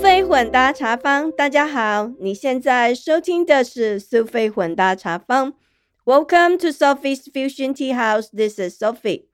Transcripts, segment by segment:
菲混搭茶坊，大家好，你现在收听的是苏菲混搭茶坊。Welcome to Sophie's Fusion Tea House. This is Sophie.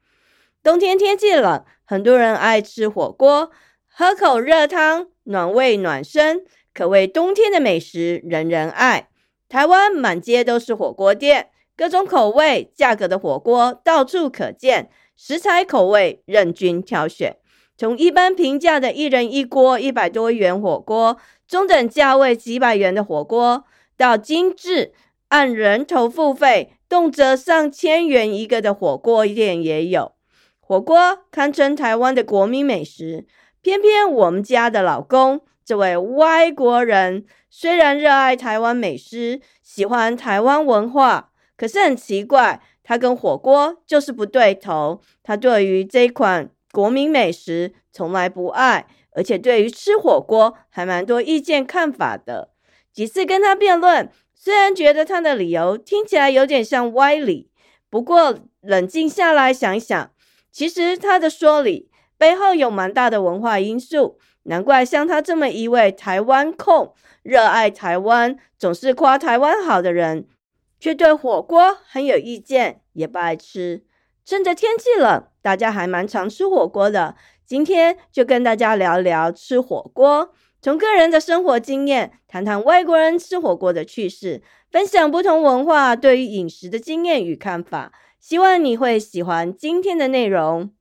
冬天天气冷，很多人爱吃火锅，喝口热汤，暖胃暖身，可谓冬天的美食，人人爱。台湾满街都是火锅店，各种口味、价格的火锅到处可见，食材口味任君挑选。从一般平价的一人一锅一百多元火锅，中等价位几百元的火锅，到精致按人头付费，动辄上千元一个的火锅店也有。火锅堪称台湾的国民美食，偏偏我们家的老公这位外国人，虽然热爱台湾美食，喜欢台湾文化，可是很奇怪，他跟火锅就是不对头。他对于这款。国民美食从来不爱，而且对于吃火锅还蛮多意见看法的。几次跟他辩论，虽然觉得他的理由听起来有点像歪理，不过冷静下来想一想，其实他的说理背后有蛮大的文化因素。难怪像他这么一位台湾控，热爱台湾，总是夸台湾好的人，却对火锅很有意见，也不爱吃。趁着天气冷，大家还蛮常吃火锅的。今天就跟大家聊聊吃火锅，从个人的生活经验谈谈外国人吃火锅的趣事，分享不同文化对于饮食的经验与看法。希望你会喜欢今天的内容。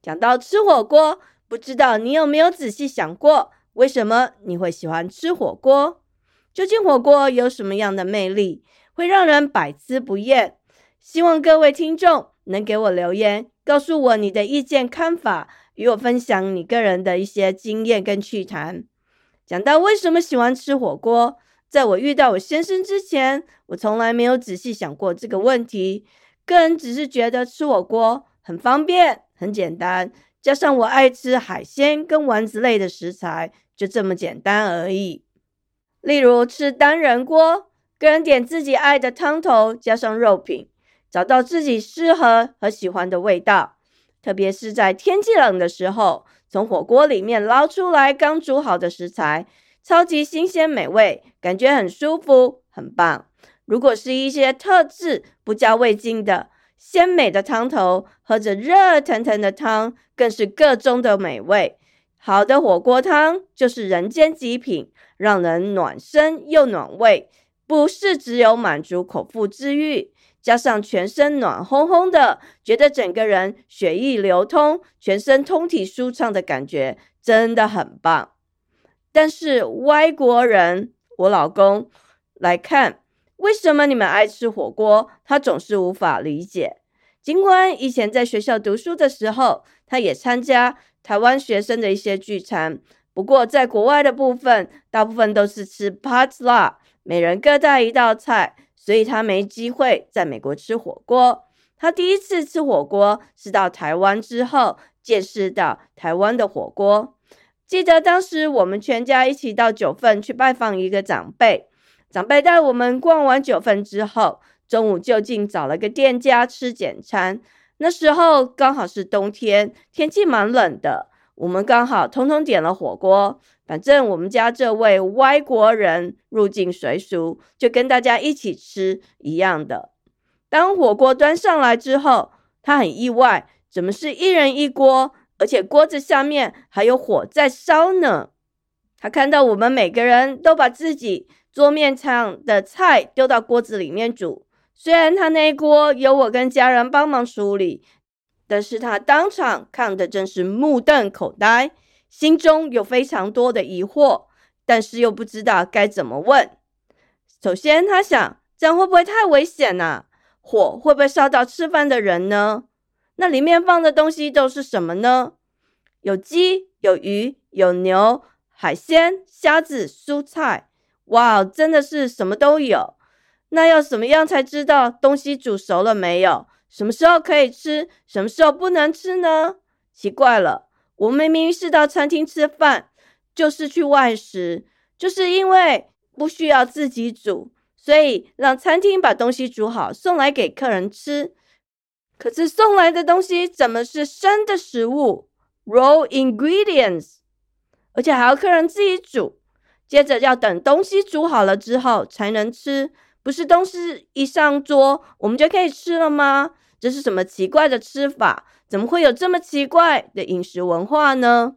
讲到吃火锅，不知道你有没有仔细想过，为什么你会喜欢吃火锅？究竟火锅有什么样的魅力，会让人百吃不厌？希望各位听众能给我留言，告诉我你的意见看法，与我分享你个人的一些经验跟趣谈。讲到为什么喜欢吃火锅，在我遇到我先生之前，我从来没有仔细想过这个问题。个人只是觉得吃火锅很方便、很简单，加上我爱吃海鲜跟丸子类的食材，就这么简单而已。例如吃单人锅，个人点自己爱的汤头，加上肉品。找到自己适合和喜欢的味道，特别是在天气冷的时候，从火锅里面捞出来刚煮好的食材，超级新鲜美味，感觉很舒服，很棒。如果是一些特制不加味精的鲜美的汤头，喝着热腾腾的汤，更是个中的美味。好的火锅汤就是人间极品，让人暖身又暖胃，不是只有满足口腹之欲。加上全身暖烘烘的，觉得整个人血液流通，全身通体舒畅的感觉真的很棒。但是外国人，我老公来看，为什么你们爱吃火锅？他总是无法理解。尽管以前在学校读书的时候，他也参加台湾学生的一些聚餐，不过在国外的部分，大部分都是吃 potluck，每人各带一道菜。所以他没机会在美国吃火锅。他第一次吃火锅是到台湾之后见识到台湾的火锅。记得当时我们全家一起到九份去拜访一个长辈，长辈带我们逛完九份之后，中午就近找了个店家吃简餐。那时候刚好是冬天，天气蛮冷的，我们刚好通通点了火锅。反正我们家这位外国人入境随俗，就跟大家一起吃一样的。当火锅端上来之后，他很意外，怎么是一人一锅，而且锅子下面还有火在烧呢？他看到我们每个人都把自己桌面上的菜丢到锅子里面煮，虽然他那一锅有我跟家人帮忙处理，但是他当场看的真是目瞪口呆。心中有非常多的疑惑，但是又不知道该怎么问。首先，他想，这样会不会太危险呢？火会不会烧到吃饭的人呢？那里面放的东西都是什么呢？有鸡、有鱼、有牛、海鲜、虾子、蔬菜，哇，真的是什么都有。那要怎么样才知道东西煮熟了没有？什么时候可以吃，什么时候不能吃呢？奇怪了。我明明是到餐厅吃饭，就是去外食，就是因为不需要自己煮，所以让餐厅把东西煮好送来给客人吃。可是送来的东西怎么是生的食物？Raw ingredients，而且还要客人自己煮，接着要等东西煮好了之后才能吃。不是东西一上桌我们就可以吃了吗？这是什么奇怪的吃法？怎么会有这么奇怪的饮食文化呢？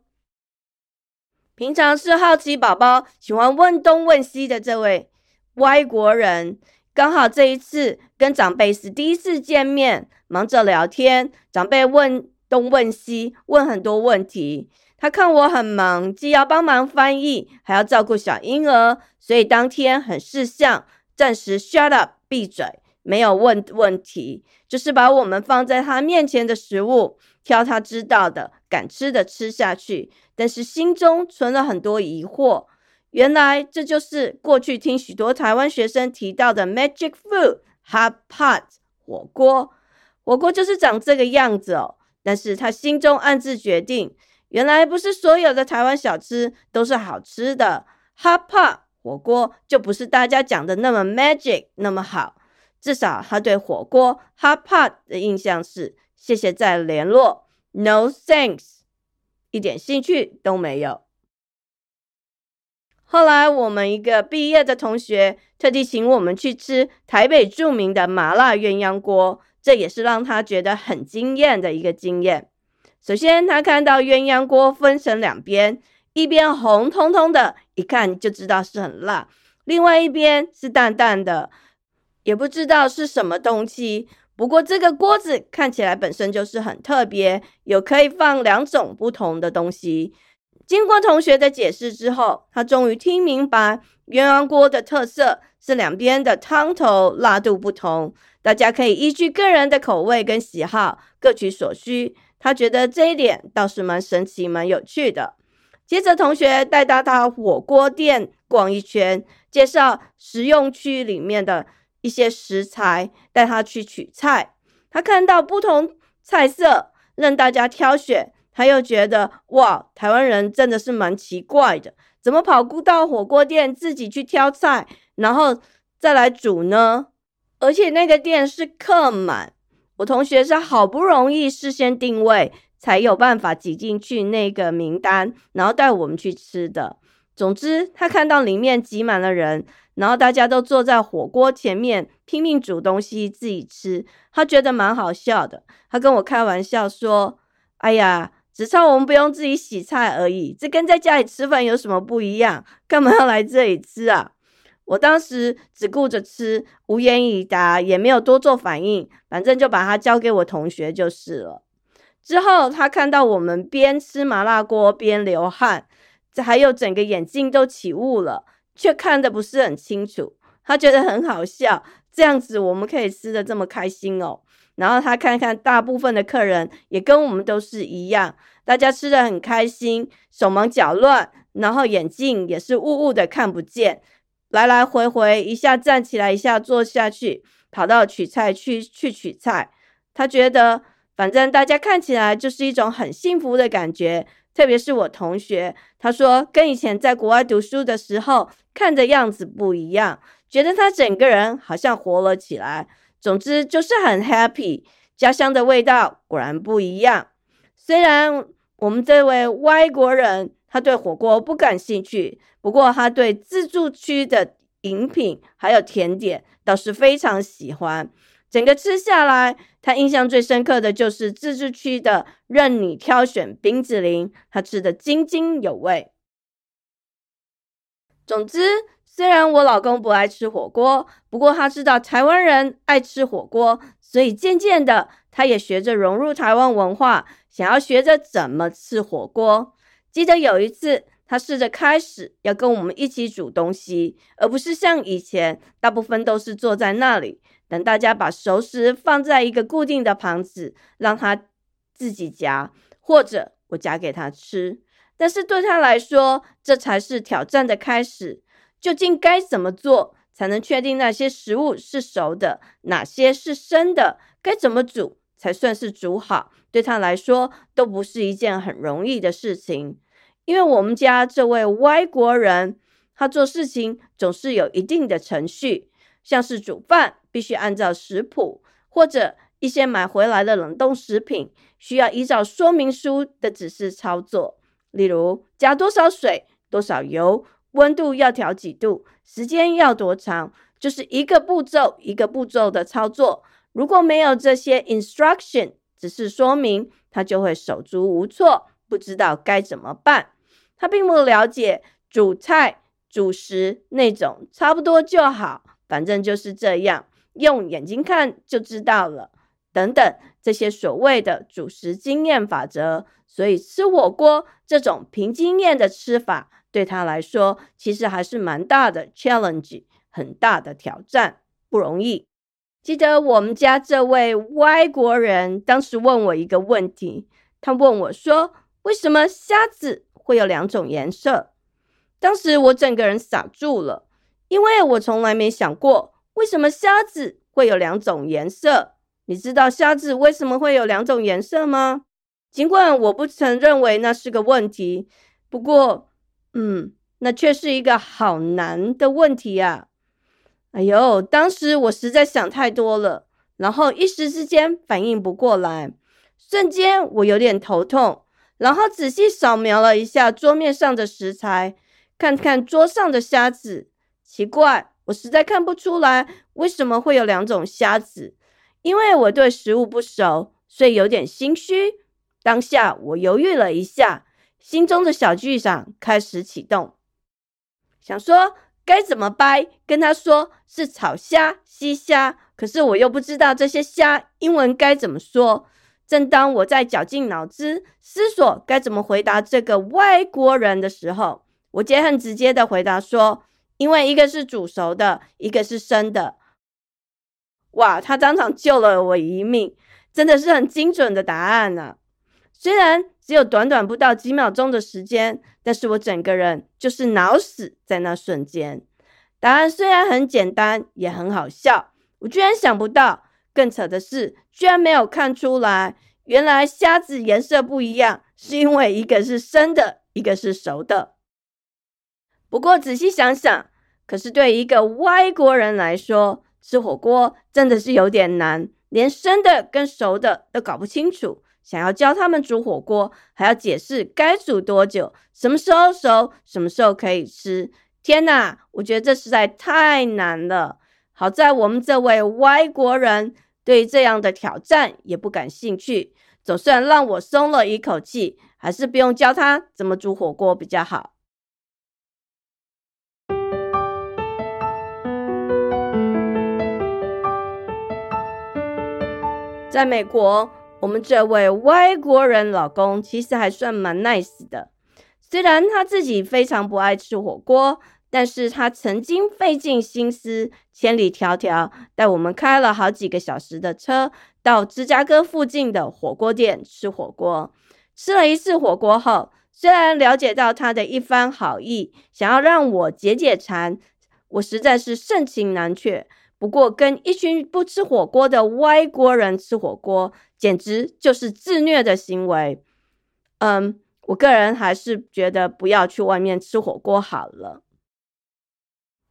平常是好奇宝宝，喜欢问东问西的这位外国人，刚好这一次跟长辈是第一次见面，忙着聊天，长辈问东问西，问很多问题。他看我很忙，既要帮忙翻译，还要照顾小婴儿，所以当天很识相。暂时 shut up，闭嘴，没有问问题，就是把我们放在他面前的食物挑他知道的、敢吃的吃下去。但是心中存了很多疑惑，原来这就是过去听许多台湾学生提到的 magic food，hot pot 火锅。火锅就是长这个样子哦。但是他心中暗自决定，原来不是所有的台湾小吃都是好吃的，hot pot。火锅就不是大家讲的那么 magic 那么好，至少他对火锅 hot pot 的印象是谢谢再联络，no thanks，一点兴趣都没有。后来我们一个毕业的同学特地请我们去吃台北著名的麻辣鸳鸯锅，这也是让他觉得很惊艳的一个经验。首先他看到鸳鸯锅分成两边。一边红彤彤的，一看就知道是很辣；另外一边是淡淡的，也不知道是什么东西。不过这个锅子看起来本身就是很特别，有可以放两种不同的东西。经过同学的解释之后，他终于听明白鸳鸯锅的特色是两边的汤头辣度不同，大家可以依据个人的口味跟喜好各取所需。他觉得这一点倒是蛮神奇、蛮有趣的。接着，同学带到火锅店逛一圈，介绍食用区里面的一些食材，带他去取菜。他看到不同菜色，任大家挑选。他又觉得，哇，台湾人真的是蛮奇怪的，怎么跑不到火锅店自己去挑菜，然后再来煮呢？而且那个店是客满，我同学是好不容易事先定位。才有办法挤进去那个名单，然后带我们去吃的。总之，他看到里面挤满了人，然后大家都坐在火锅前面拼命煮东西自己吃，他觉得蛮好笑的。他跟我开玩笑说：“哎呀，只差我们不用自己洗菜而已，这跟在家里吃饭有什么不一样？干嘛要来这里吃啊？”我当时只顾着吃，无言以答，也没有多做反应，反正就把它交给我同学就是了。之后，他看到我们边吃麻辣锅边流汗，这还有整个眼睛都起雾了，却看得不是很清楚。他觉得很好笑，这样子我们可以吃的这么开心哦。然后他看看大部分的客人也跟我们都是一样，大家吃的很开心，手忙脚乱，然后眼镜也是雾雾的看不见，来来回回一下站起来，一下坐下去，跑到取菜区去取菜。他觉得。反正大家看起来就是一种很幸福的感觉，特别是我同学，他说跟以前在国外读书的时候看的样子不一样，觉得他整个人好像活了起来。总之就是很 happy，家乡的味道果然不一样。虽然我们这位外国人他对火锅不感兴趣，不过他对自助区的饮品还有甜点倒是非常喜欢。整个吃下来，他印象最深刻的就是自治区的任你挑选冰淇淋，他吃的津津有味。总之，虽然我老公不爱吃火锅，不过他知道台湾人爱吃火锅，所以渐渐的，他也学着融入台湾文化，想要学着怎么吃火锅。记得有一次，他试着开始要跟我们一起煮东西，而不是像以前大部分都是坐在那里。等大家把熟食放在一个固定的盘子，让他自己夹，或者我夹给他吃。但是对他来说，这才是挑战的开始。究竟该怎么做才能确定那些食物是熟的，哪些是生的？该怎么煮才算是煮好？对他来说，都不是一件很容易的事情。因为我们家这位外国人，他做事情总是有一定的程序。像是煮饭必须按照食谱，或者一些买回来的冷冻食品需要依照说明书的指示操作。例如加多少水、多少油、温度要调几度、时间要多长，就是一个步骤一个步骤的操作。如果没有这些 instruction，只是说明，他就会手足无措，不知道该怎么办。他并不了解煮菜、煮食那种差不多就好，反正就是这样，用眼睛看就知道了。等等，这些所谓的主食经验法则，所以吃火锅这种凭经验的吃法，对他来说其实还是蛮大的 challenge，很大的挑战，不容易。记得我们家这位外国人当时问我一个问题，他问我说：“为什么虾子会有两种颜色？”当时我整个人傻住了，因为我从来没想过为什么虾子会有两种颜色。你知道虾子为什么会有两种颜色吗？尽管我不曾认为那是个问题，不过，嗯，那却是一个好难的问题呀！哎呦，当时我实在想太多了，然后一时之间反应不过来，瞬间我有点头痛，然后仔细扫描了一下桌面上的食材，看看桌上的虾子，奇怪，我实在看不出来为什么会有两种虾子。因为我对食物不熟，所以有点心虚。当下我犹豫了一下，心中的小剧场开始启动，想说该怎么掰，跟他说是炒虾、西虾，可是我又不知道这些虾英文该怎么说。正当我在绞尽脑汁思索该怎么回答这个外国人的时候，我姐很直接的回答说：“因为一个是煮熟的，一个是生的。”哇，他当场救了我一命，真的是很精准的答案呢。虽然只有短短不到几秒钟的时间，但是我整个人就是脑死在那瞬间。答案虽然很简单，也很好笑，我居然想不到。更扯的是，居然没有看出来，原来虾子颜色不一样，是因为一个是生的，一个是熟的。不过仔细想想，可是对一个外国人来说，吃火锅真的是有点难，连生的跟熟的都搞不清楚。想要教他们煮火锅，还要解释该煮多久，什么时候熟，什么时候可以吃。天哪，我觉得这实在太难了。好在我们这位外国人对这样的挑战也不感兴趣，总算让我松了一口气。还是不用教他怎么煮火锅比较好。在美国，我们这位外国人老公其实还算蛮 nice 的。虽然他自己非常不爱吃火锅，但是他曾经费尽心思，千里迢迢带我们开了好几个小时的车，到芝加哥附近的火锅店吃火锅。吃了一次火锅后，虽然了解到他的一番好意，想要让我解解馋，我实在是盛情难却。不过，跟一群不吃火锅的外国人吃火锅，简直就是自虐的行为。嗯，我个人还是觉得不要去外面吃火锅好了。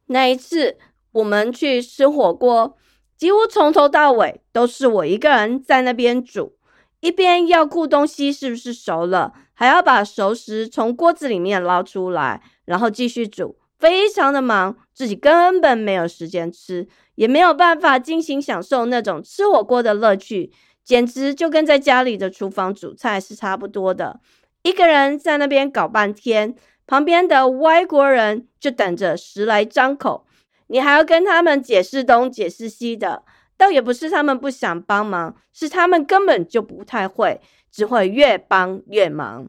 那一次我们去吃火锅，几乎从头到尾都是我一个人在那边煮，一边要顾东西是不是熟了，还要把熟食从锅子里面捞出来，然后继续煮，非常的忙，自己根本没有时间吃。也没有办法尽情享受那种吃火锅的乐趣，简直就跟在家里的厨房煮菜是差不多的。一个人在那边搞半天，旁边的外国人就等着食来张口，你还要跟他们解释东解释西的。倒也不是他们不想帮忙，是他们根本就不太会，只会越帮越忙。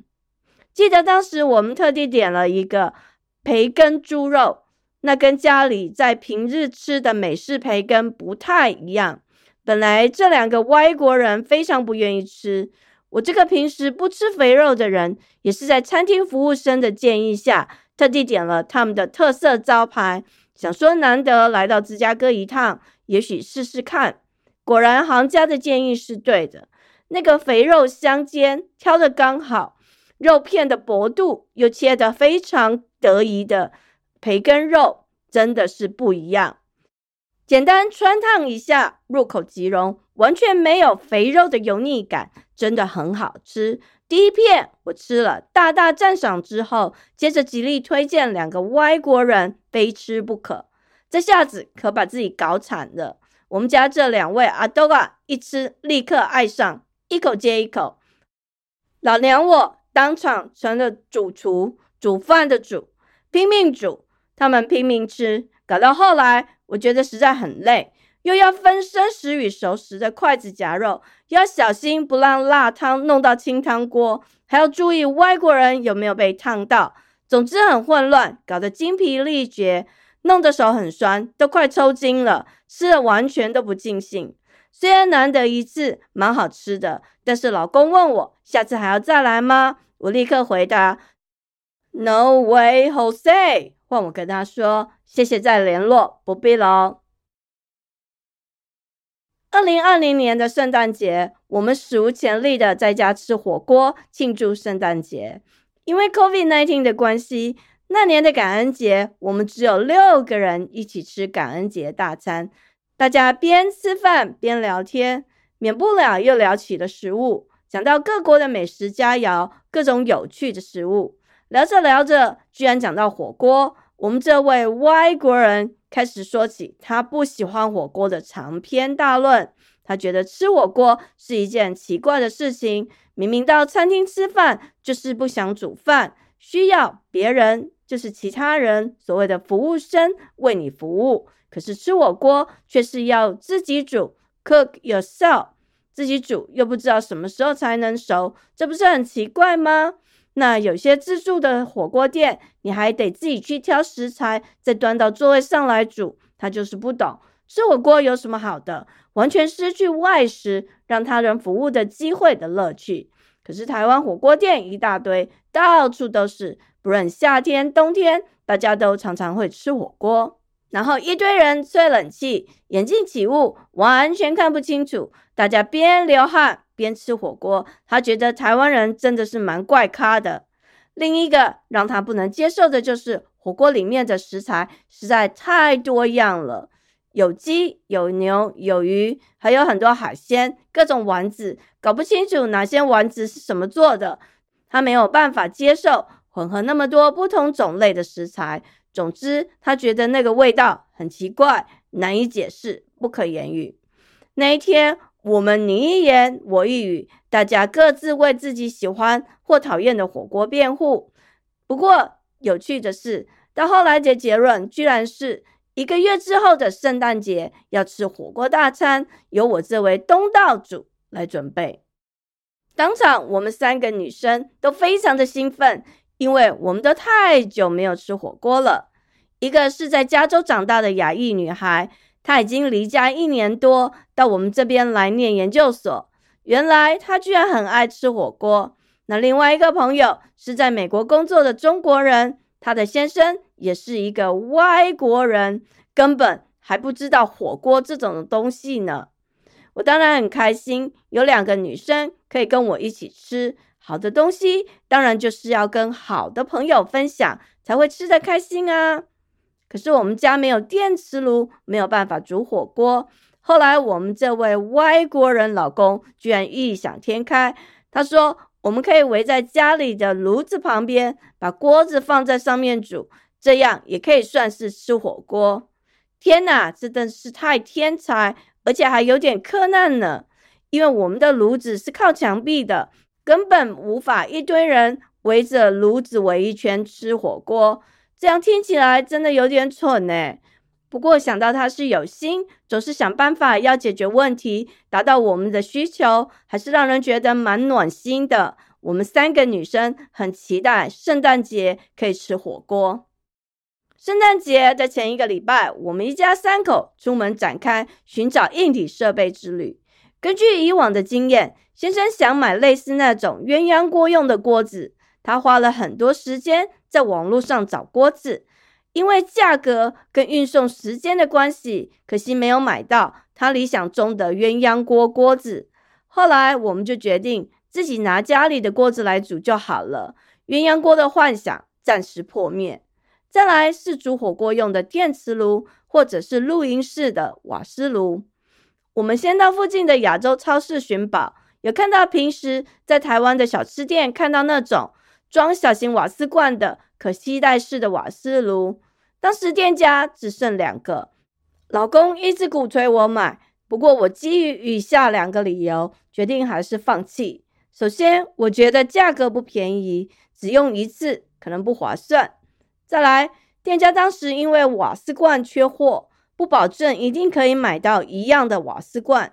记得当时我们特地点了一个培根猪肉。那跟家里在平日吃的美式培根不太一样。本来这两个外国人非常不愿意吃，我这个平时不吃肥肉的人，也是在餐厅服务生的建议下，特地点了他们的特色招牌，想说难得来到芝加哥一趟，也许试试看。果然行家的建议是对的，那个肥肉相间，挑的刚好，肉片的薄度又切得非常得宜的。培根肉真的是不一样，简单穿烫一下，入口即溶，完全没有肥肉的油腻感，真的很好吃。第一片我吃了，大大赞赏之后，接着极力推荐两个外国人非吃不可。这下子可把自己搞惨了。我们家这两位阿多啊，一吃立刻爱上，一口接一口。老娘我当场成了主厨，煮饭的主，拼命煮，他们拼命吃，搞到后来，我觉得实在很累。又要分生食与熟食的筷子夹肉，要小心不让辣汤弄到清汤锅，还要注意外国人有没有被烫到。总之很混乱，搞得精疲力竭，弄得手很酸，都快抽筋了。吃的完全都不尽兴。虽然难得一次，蛮好吃的，但是老公问我下次还要再来吗？我立刻回答：No way, Jose。换我跟他说谢谢再联络，不必喽。二零二零年的圣诞节，我们史无前例的在家吃火锅庆祝圣诞节。因为 COVID-19 的关系，那年的感恩节，我们只有六个人一起吃感恩节大餐。大家边吃饭边聊天，免不了又聊起了食物，讲到各国的美食佳肴，各种有趣的食物。聊着聊着，居然讲到火锅。我们这位外国人。开始说起他不喜欢火锅的长篇大论。他觉得吃火锅是一件奇怪的事情。明明到餐厅吃饭就是不想煮饭，需要别人，就是其他人，所谓的服务生为你服务。可是吃火锅却是要自己煮，cook yourself，自己煮又不知道什么时候才能熟，这不是很奇怪吗？那有些自助的火锅店，你还得自己去挑食材，再端到座位上来煮。他就是不懂吃火锅有什么好的，完全失去外食让他人服务的机会的乐趣。可是台湾火锅店一大堆，到处都是，不论夏天冬天，大家都常常会吃火锅。然后一堆人吹冷气，眼镜起雾，完全看不清楚。大家边流汗。边吃火锅，他觉得台湾人真的是蛮怪咖的。另一个让他不能接受的就是火锅里面的食材实在太多样了，有鸡、有牛、有鱼，还有很多海鲜，各种丸子，搞不清楚哪些丸子是什么做的。他没有办法接受混合那么多不同种类的食材。总之，他觉得那个味道很奇怪，难以解释，不可言喻。那一天。我们你一言我一语，大家各自为自己喜欢或讨厌的火锅辩护。不过有趣的是，到后来的结论居然是一个月之后的圣诞节要吃火锅大餐，由我这位东道主来准备。当场我们三个女生都非常的兴奋，因为我们都太久没有吃火锅了。一个是在加州长大的亚裔女孩。她已经离家一年多，到我们这边来念研究所。原来他居然很爱吃火锅。那另外一个朋友是在美国工作的中国人，他的先生也是一个外国人，根本还不知道火锅这种东西呢。我当然很开心，有两个女生可以跟我一起吃好的东西，当然就是要跟好的朋友分享，才会吃得开心啊。可是我们家没有电磁炉，没有办法煮火锅。后来我们这位外国人老公居然异想天开，他说我们可以围在家里的炉子旁边，把锅子放在上面煮，这样也可以算是吃火锅。天哪，真是太天才，而且还有点困难呢。因为我们的炉子是靠墙壁的，根本无法一堆人围着炉子围一圈吃火锅。这样听起来真的有点蠢呢。不过想到他是有心，总是想办法要解决问题，达到我们的需求，还是让人觉得蛮暖心的。我们三个女生很期待圣诞节可以吃火锅。圣诞节的前一个礼拜，我们一家三口出门展开寻找硬体设备之旅。根据以往的经验，先生想买类似那种鸳鸯锅用的锅子，他花了很多时间。在网络上找锅子，因为价格跟运送时间的关系，可惜没有买到他理想中的鸳鸯锅锅子。后来我们就决定自己拿家里的锅子来煮就好了，鸳鸯锅的幻想暂时破灭。再来是煮火锅用的电磁炉，或者是露营式的瓦斯炉。我们先到附近的亚洲超市寻宝，有看到平时在台湾的小吃店看到那种装小型瓦斯罐的可携带式的瓦斯炉，当时店家只剩两个，老公一直鼓吹我买，不过我基于以下两个理由，决定还是放弃。首先，我觉得价格不便宜，只用一次可能不划算。再来，店家当时因为瓦斯罐缺货，不保证一定可以买到一样的瓦斯罐。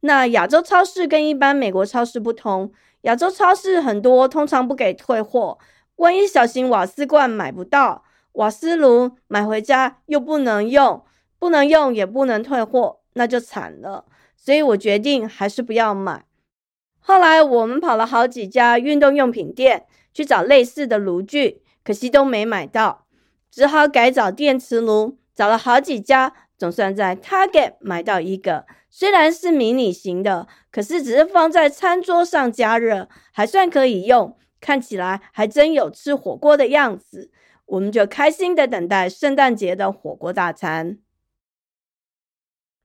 那亚洲超市跟一般美国超市不同，亚洲超市很多通常不给退货。万一小型瓦斯罐买不到，瓦斯炉买回家又不能用，不能用也不能退货，那就惨了。所以我决定还是不要买。后来我们跑了好几家运动用品店去找类似的炉具，可惜都没买到，只好改找电磁炉。找了好几家，总算在 Target 买到一个，虽然是迷你型的，可是只是放在餐桌上加热，还算可以用，看起来还真有吃火锅的样子。我们就开心的等待圣诞节的火锅大餐。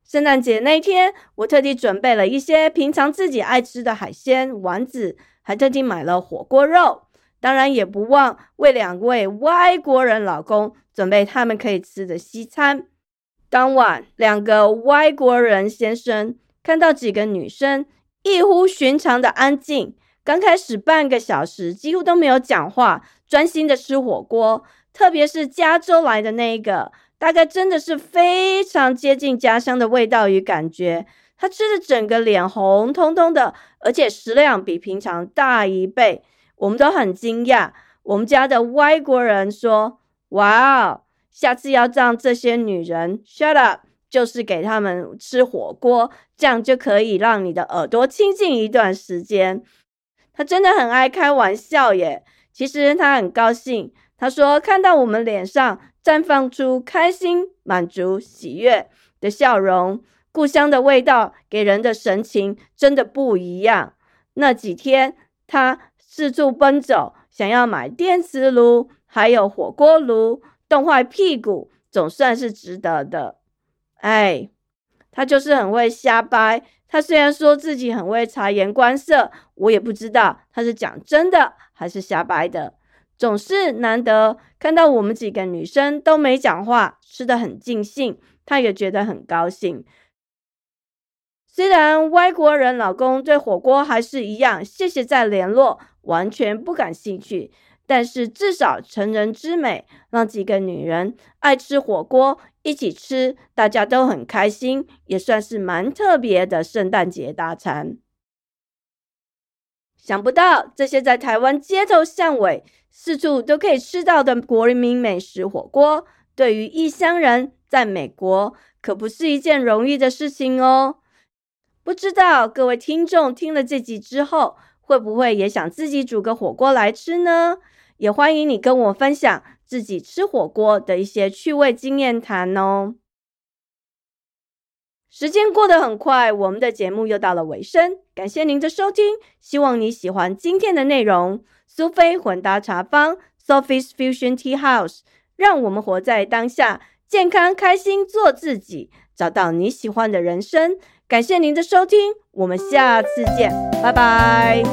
圣诞节那天，我特地准备了一些平常自己爱吃的海鲜丸子，还特地买了火锅肉。当然，也不忘为两位外国人老公准备他们可以吃的西餐。当晚，两个外国人先生看到几个女生异乎寻常的安静，刚开始半个小时几乎都没有讲话，专心的吃火锅。特别是加州来的那一个。大概真的是非常接近家乡的味道与感觉。他吃的整个脸红彤彤的，而且食量比平常大一倍，我们都很惊讶。我们家的外国人说：“哇哦，下次要让这些女人 shut up，就是给他们吃火锅，这样就可以让你的耳朵清静一段时间。”他真的很爱开玩笑耶。其实他很高兴，他说看到我们脸上。绽放出开心、满足、喜悦的笑容，故乡的味道给人的神情真的不一样。那几天，他四处奔走，想要买电磁炉，还有火锅炉，冻坏屁股，总算是值得的。哎，他就是很会瞎掰。他虽然说自己很会察言观色，我也不知道他是讲真的还是瞎掰的。总是难得看到我们几个女生都没讲话，吃的很尽兴，他也觉得很高兴。虽然外国人老公对火锅还是一样，谢谢再联络，完全不感兴趣，但是至少成人之美，让几个女人爱吃火锅，一起吃，大家都很开心，也算是蛮特别的圣诞节大餐。想不到这些在台湾街头巷尾四处都可以吃到的国民美食火锅，对于异乡人在美国可不是一件容易的事情哦。不知道各位听众听了这集之后，会不会也想自己煮个火锅来吃呢？也欢迎你跟我分享自己吃火锅的一些趣味经验谈哦。时间过得很快，我们的节目又到了尾声。感谢您的收听，希望你喜欢今天的内容。苏菲混搭茶坊 （Sophie's Fusion Tea House），让我们活在当下，健康开心，做自己，找到你喜欢的人生。感谢您的收听，我们下次见，拜拜。